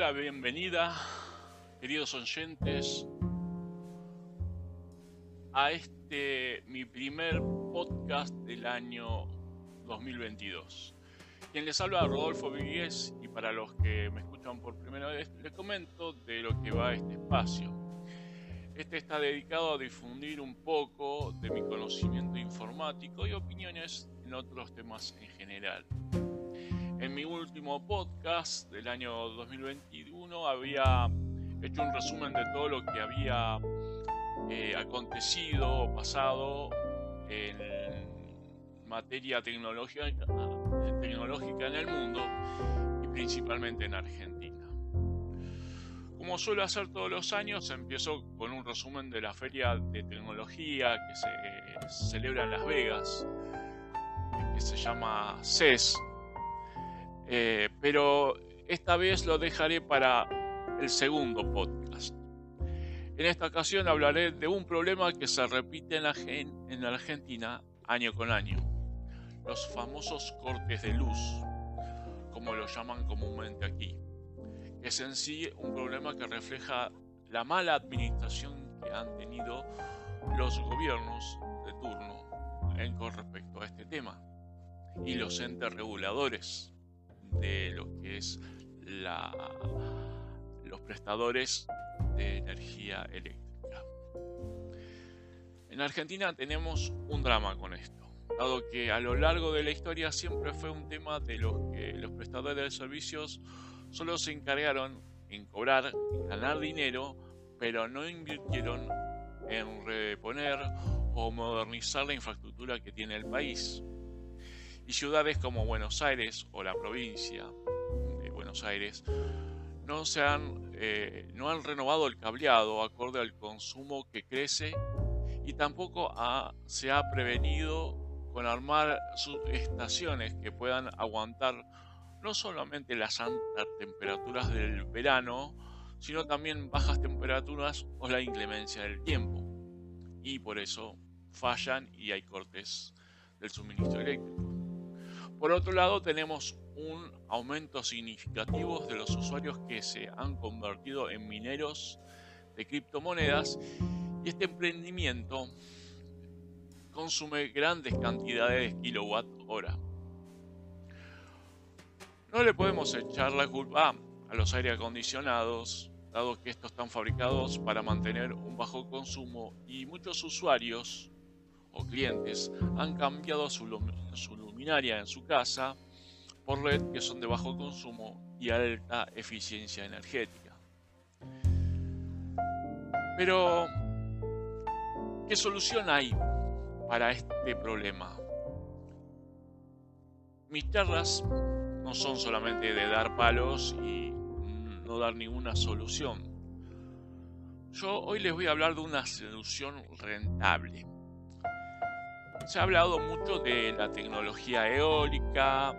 la bienvenida, queridos oyentes, a este mi primer podcast del año 2022. Quien les habla Rodolfo Vigués y para los que me escuchan por primera vez les comento de lo que va este espacio. Este está dedicado a difundir un poco de mi conocimiento informático y opiniones en otros temas en general. En mi último podcast del año 2021 había hecho un resumen de todo lo que había eh, acontecido o pasado en materia tecnológica, tecnológica en el mundo y principalmente en Argentina. Como suelo hacer todos los años, empiezo con un resumen de la feria de tecnología que se celebra en Las Vegas, que se llama CES, eh, pero esta vez lo dejaré para el segundo podcast. En esta ocasión hablaré de un problema que se repite en la, en la Argentina año con año. Los famosos cortes de luz, como lo llaman comúnmente aquí. Es en sí un problema que refleja la mala administración que han tenido los gobiernos de turno en con respecto a este tema y los entes reguladores de lo que es la, los prestadores de energía eléctrica. En Argentina tenemos un drama con esto, dado que a lo largo de la historia siempre fue un tema de los que los prestadores de servicios solo se encargaron en cobrar, en ganar dinero, pero no invirtieron en reponer o modernizar la infraestructura que tiene el país y ciudades como Buenos Aires o la provincia de Buenos Aires no, se han, eh, no han renovado el cableado acorde al consumo que crece y tampoco se ha prevenido con armar sus estaciones que puedan aguantar no solamente las altas temperaturas del verano, sino también bajas temperaturas o la inclemencia del tiempo. Y por eso fallan y hay cortes del suministro eléctrico. Por otro lado, tenemos un aumento significativo de los usuarios que se han convertido en mineros de criptomonedas y este emprendimiento consume grandes cantidades de kilowatt hora. No le podemos echar la culpa a los aire acondicionados, dado que estos están fabricados para mantener un bajo consumo y muchos usuarios o clientes han cambiado su, luminaria en su casa por LED que son de bajo consumo y alta eficiencia energética. Pero, ¿qué solución hay para este problema? Mis charlas no son solamente de dar palos y no dar ninguna solución. Yo hoy les voy a hablar de una solución rentable se ha hablado mucho de la tecnología eólica.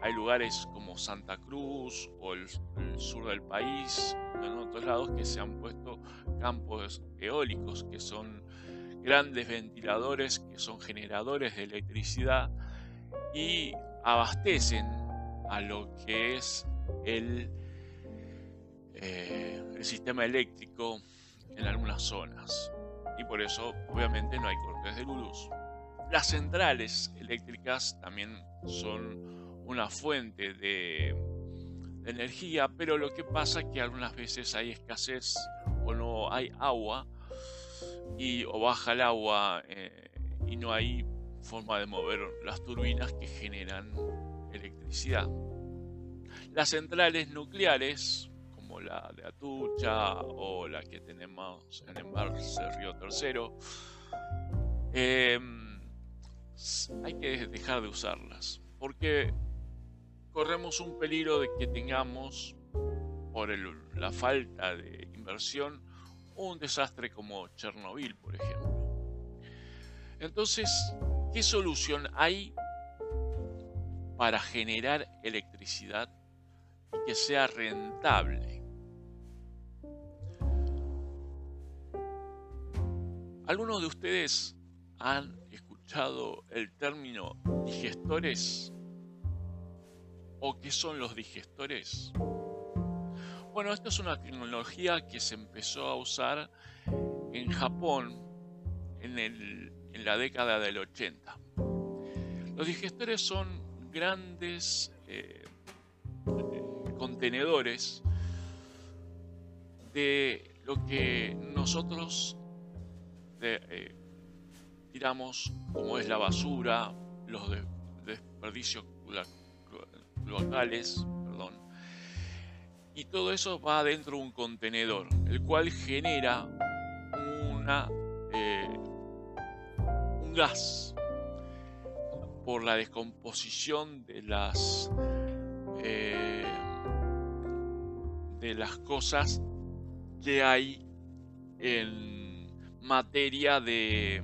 Hay lugares como Santa Cruz o el, sur del país, en otros lados, que se han puesto campos eólicos, que son grandes ventiladores, que son generadores de electricidad y abastecen a lo que es el, eh, sistema eléctrico en algunas zonas y por eso obviamente no hay cortes de luz. Las centrales eléctricas también son una fuente de, energía, pero lo que pasa es que algunas veces hay escasez o no hay agua y o baja el agua eh, y no hay forma de mover las turbinas que generan electricidad. Las centrales nucleares la de Atucha o la que tenemos en Embalse Río Tercero, em, hay que dejar de usarlas porque corremos un peligro de que tengamos, por la falta de inversión, un desastre como Chernobyl, por ejemplo. Entonces, ¿qué solución hay para generar electricidad y que sea rentable? ¿Algunos de ustedes han escuchado el término digestores? ¿O qué son los digestores? Bueno, esto es una tecnología que se empezó a usar en Japón en, la década del 80. Los digestores son grandes eh, contenedores de lo que nosotros eh, tiramos como es la basura, los desperdicios locales, perdón. Y todo eso va dentro de un contenedor, el cual genera una, eh, un gas por la descomposición de las eh, de las cosas que hay en materia de,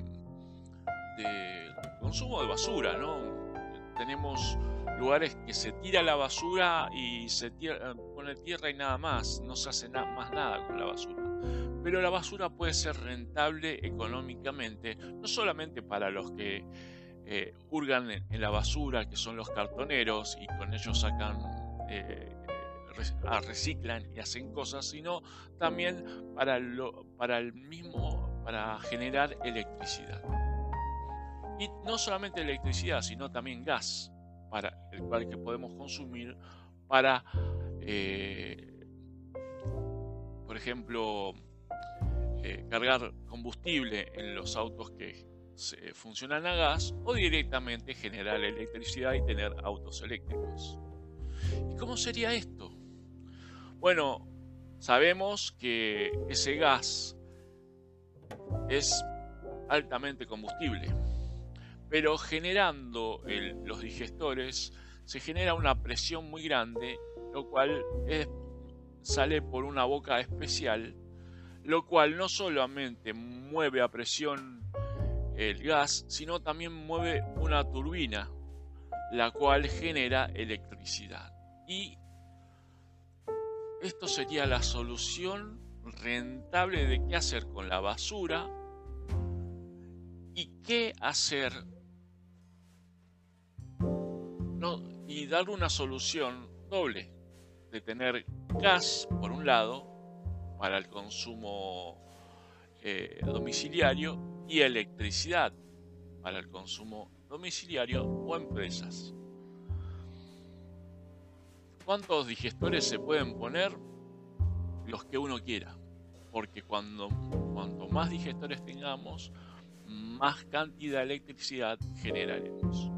consumo de basura, ¿no? Tenemos lugares que se tira la basura y se tira, pone tierra y nada más, no se hace más nada con la basura. Pero la basura puede ser rentable económicamente, no solamente para los que eh, hurgan en, la basura, que son los cartoneros, y con ellos sacan, eh, ah, reciclan y hacen cosas, sino también para, para el mismo, para generar electricidad. Y no solamente electricidad, sino también gas, para el cual que podemos consumir para, eh, por ejemplo, cargar combustible en los autos que funcionan a gas o directamente generar electricidad y tener autos eléctricos. ¿Y cómo sería esto? Bueno, sabemos que ese gas es altamente combustible, pero generando los digestores se genera una presión muy grande, lo cual sale por una boca especial, lo cual no solamente mueve a presión el gas, sino también mueve una turbina, la cual genera electricidad. Y esto sería la solución rentable de qué hacer con la basura y qué hacer y dar una solución doble de tener gas por un lado para el consumo eh, domiciliario y electricidad para el consumo domiciliario o empresas. ¿Cuántos digestores se pueden poner? Los que uno quiera, porque cuando, cuanto más digestores tengamos, más cantidad de electricidad generaremos.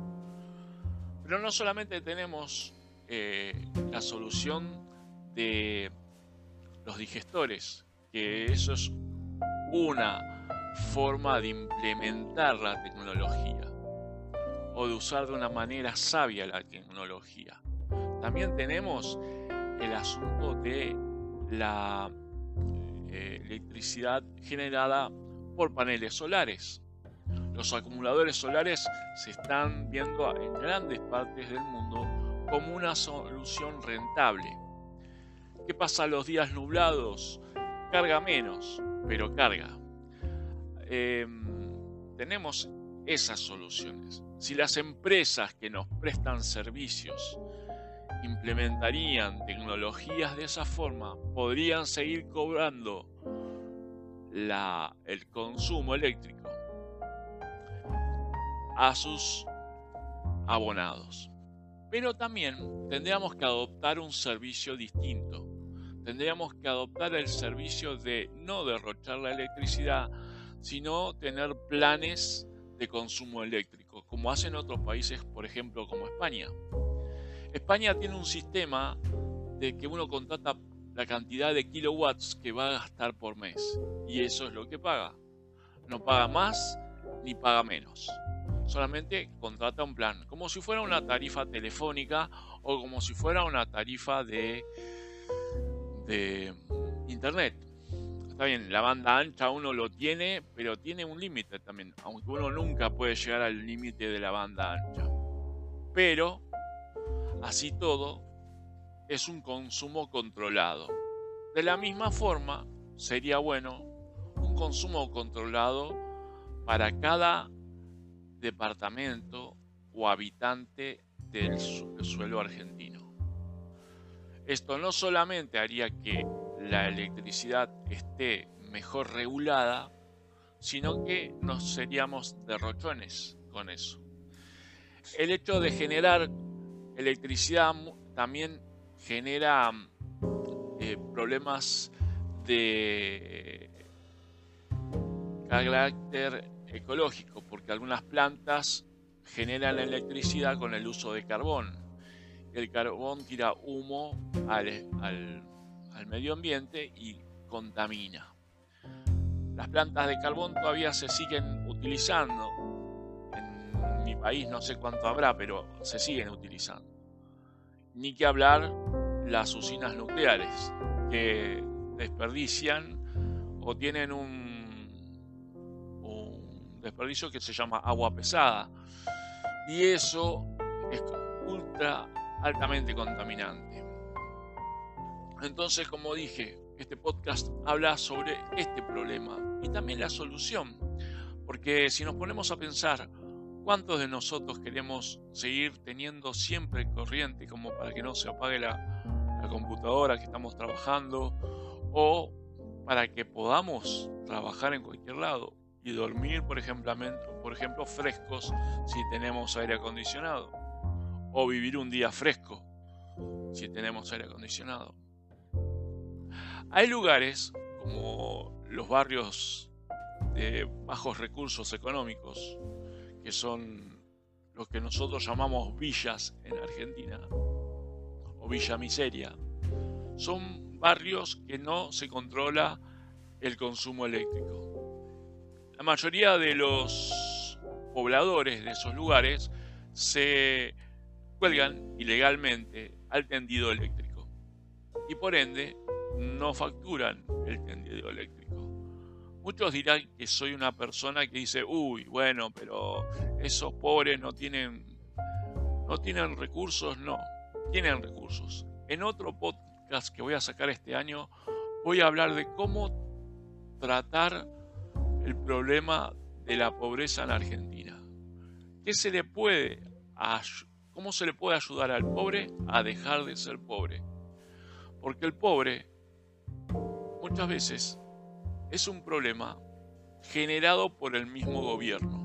Pero no solamente tenemos eh, la solución de los digestores, que eso es una forma de implementar la tecnología o de usar de una manera sabia la tecnología. También tenemos el asunto de la eh, electricidad generada por paneles solares. Los acumuladores solares se están viendo en grandes partes del mundo como una solución rentable. ¿Qué pasa los días nublados? Carga menos, pero carga. Em, tenemos esas soluciones. Si las empresas que nos prestan servicios implementarían tecnologías de esa forma, podrían seguir cobrando el consumo eléctrico a sus abonados. Pero también tendríamos que adoptar un servicio distinto. Tendríamos que adoptar el servicio de no derrochar la electricidad, sino tener planes de consumo eléctrico, como hacen otros países, por ejemplo, como España. España tiene un sistema de que uno contrata la cantidad de kilowatts que va a gastar por mes, y eso es lo que paga. No paga más ni paga menos. Solamente contrata un plan, como si fuera una tarifa telefónica o como si fuera una tarifa de, de internet. Está bien, la banda ancha uno lo tiene, pero tiene un límite también, aunque uno nunca puede llegar al límite de la banda ancha. Pero, así todo, es un consumo controlado. De la misma forma, sería bueno un consumo controlado para cada departamento o habitante del suelo argentino. Esto no solamente haría que la electricidad esté mejor regulada, sino que nos seríamos derrochones con eso. El hecho de generar electricidad también genera eh, problemas de carácter ecológico, porque algunas plantas generan electricidad con el uso de carbón. El carbón tira humo al, al medio ambiente y contamina. Las plantas de carbón todavía se siguen utilizando. País no sé cuánto habrá, pero se siguen utilizando. Ni que hablar las usinas nucleares, que desperdician o tienen un, un desperdicio que se llama agua pesada. Y eso es ultra altamente contaminante. Entonces, como dije, este podcast habla sobre este problema y también la solución. Porque si nos ponemos a pensar, ¿cuántos de nosotros queremos seguir teniendo siempre corriente como para que no se apague la, la computadora que estamos trabajando o para que podamos trabajar en cualquier lado y dormir, por ejemplo, por ejemplo, frescos si tenemos aire acondicionado o vivir un día fresco si tenemos aire acondicionado. Hay lugares como los barrios de bajos recursos económicos, que son lo que nosotros llamamos villas en Argentina, o villa miseria, son barrios que no se controla el consumo eléctrico. La mayoría de los pobladores de esos lugares se cuelgan ilegalmente al tendido eléctrico y por ende no facturan el tendido eléctrico. Muchos dirán que soy una persona que dice, uy, bueno, pero esos pobres no tienen, no tienen recursos, no, tienen recursos. En otro podcast que voy a sacar este año, voy a hablar de cómo tratar el problema de la pobreza en Argentina. ¿Qué se le puede, cómo se le puede ayudar al pobre a dejar de ser pobre? Porque el pobre muchas veces es un problema generado por el mismo gobierno.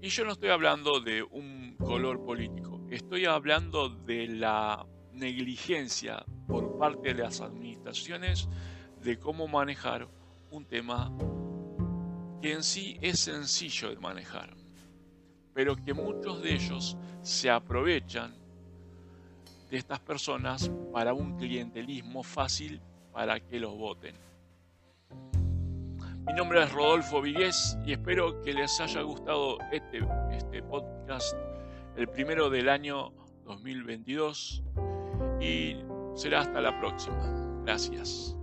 Y yo no estoy hablando de un color político, estoy hablando de la negligencia por parte de las administraciones de cómo manejar un tema que en sí es sencillo de manejar, pero que muchos de ellos se aprovechan de estas personas para un clientelismo fácil para que los voten. Mi nombre es Rodolfo Vigués y espero que les haya gustado este, este podcast, el primero del año 2022, y será hasta la próxima. Gracias.